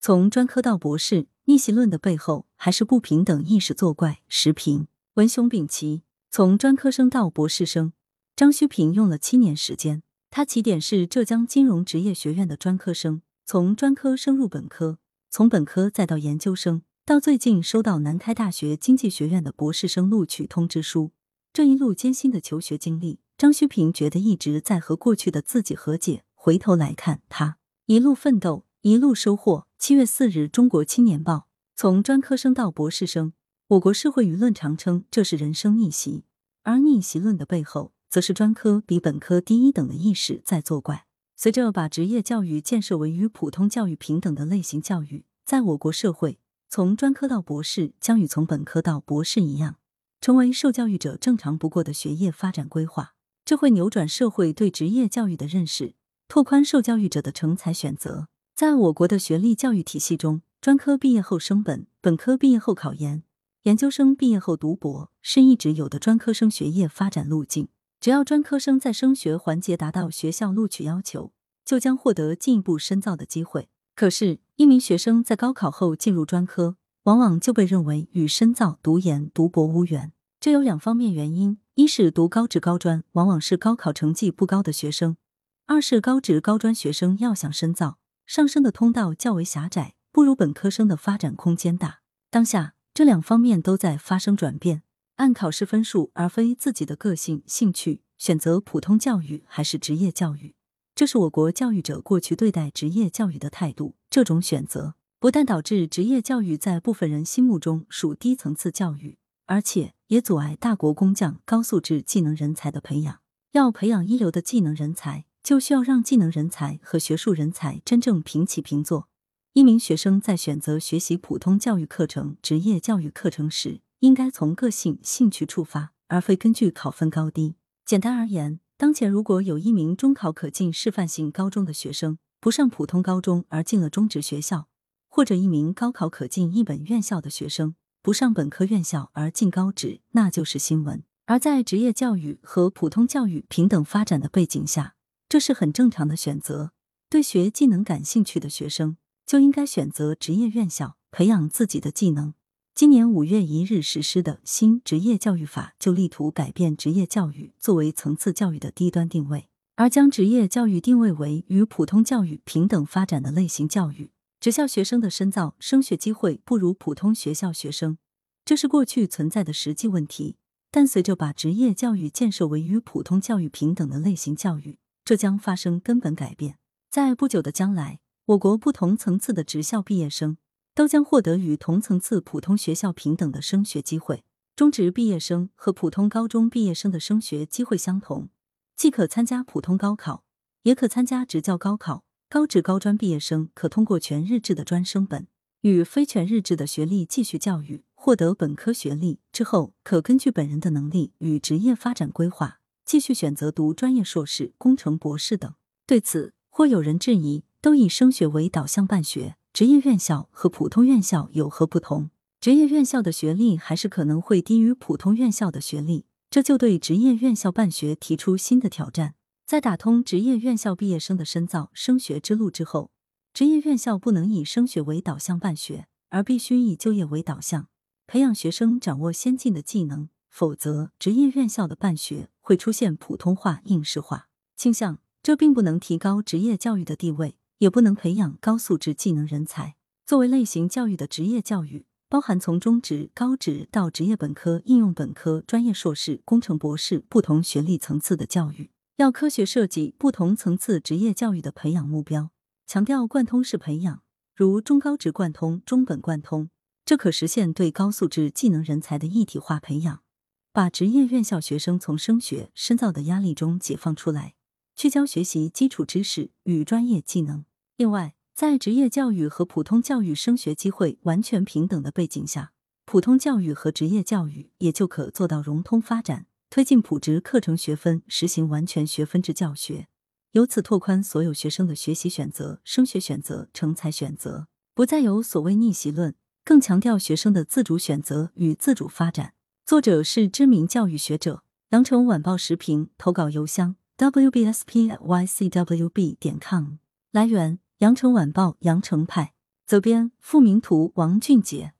从专科到博士，逆袭论的背后还是不平等意识作怪。时评：文雄丙奇。从专科生到博士生，张旭平用了七年时间。他起点是浙江金融职业学院的专科生，从专科升入本科，从本科再到研究生，到最近收到南开大学经济学院的博士生录取通知书。这一路艰辛的求学经历，张旭平觉得一直在和过去的自己和解。回头来看，他一路奋斗，一路收获。七月四日，《中国青年报》从专科生到博士生，我国社会舆论常称这是人生逆袭，而逆袭论的背后，则是专科比本科低一等的意识在作怪。随着把职业教育建设为与普通教育平等的类型教育，在我国社会，从专科到博士将与从本科到博士一样，成为受教育者正常不过的学业发展规划。这会扭转社会对职业教育的认识。拓宽受教育者的成才选择，在我国的学历教育体系中，专科毕业后升本，本科毕业后考研，研究生毕业后读博，是一直有的专科生学业发展路径。只要专科生在升学环节达到学校录取要求，就将获得进一步深造的机会。可是，一名学生在高考后进入专科，往往就被认为与深造、读研、读博无缘。这有两方面原因：一是读高职高专往往是高考成绩不高的学生。二是高职高专学生要想深造，上升的通道较为狭窄，不如本科生的发展空间大。当下这两方面都在发生转变，按考试分数而非自己的个性兴趣选择普通教育还是职业教育，这是我国教育者过去对待职业教育的态度。这种选择不但导致职业教育在部分人心目中属低层次教育，而且也阻碍大国工匠高素质技能人才的培养。要培养一流的技能人才。就需要让技能人才和学术人才真正平起平坐。一名学生在选择学习普通教育课程、职业教育课程时，应该从个性、兴趣出发，而非根据考分高低。简单而言，当前如果有一名中考可进示范性高中的学生不上普通高中而进了中职学校，或者一名高考可进一本院校的学生不上本科院校而进高职，那就是新闻。而在职业教育和普通教育平等发展的背景下，这是很正常的选择。对学技能感兴趣的学生，就应该选择职业院校，培养自己的技能。今年五月一日实施的新职业教育法，就力图改变职业教育作为层次教育的低端定位，而将职业教育定位为与普通教育平等发展的类型教育。职校学生的深造升学机会不如普通学校学生，这是过去存在的实际问题。但随着把职业教育建设为与普通教育平等的类型教育，这将发生根本改变，在不久的将来，我国不同层次的职校毕业生都将获得与同层次普通学校平等的升学机会。中职毕业生和普通高中毕业生的升学机会相同，既可参加普通高考，也可参加职教高考。高职高专毕业生可通过全日制的专升本与非全日制的学历继续教育，获得本科学历之后，可根据本人的能力与职业发展规划。继续选择读专业硕士、工程博士等。对此，或有人质疑：都以升学为导向办学，职业院校和普通院校有何不同？职业院校的学历还是可能会低于普通院校的学历，这就对职业院校办学提出新的挑战。在打通职业院校毕业生的深造升学之路之后，职业院校不能以升学为导向办学，而必须以就业为导向，培养学生掌握先进的技能。否则，职业院校的办学会出现普通话、应试化倾向，这并不能提高职业教育的地位，也不能培养高素质技能人才。作为类型教育的职业教育，包含从中职、高职到职业本科、应用本科、专业硕士、工程博士不同学历层次的教育，要科学设计不同层次职业教育的培养目标，强调贯通式培养，如中高职贯通、中本贯通，这可实现对高素质技能人才的一体化培养。把职业院校学生从升学深造的压力中解放出来，聚焦学习基础知识与专业技能。另外，在职业教育和普通教育升学机会完全平等的背景下，普通教育和职业教育也就可做到融通发展，推进普职课程学分实行完全学分制教学，由此拓宽所有学生的学习选择、升学选择、成才选择，不再有所谓逆袭论，更强调学生的自主选择与自主发展。作者是知名教育学者，羊城晚报时评投稿邮箱 wbspycwb 点 com。来源：羊城晚报羊城派。责编：付明图，王俊杰。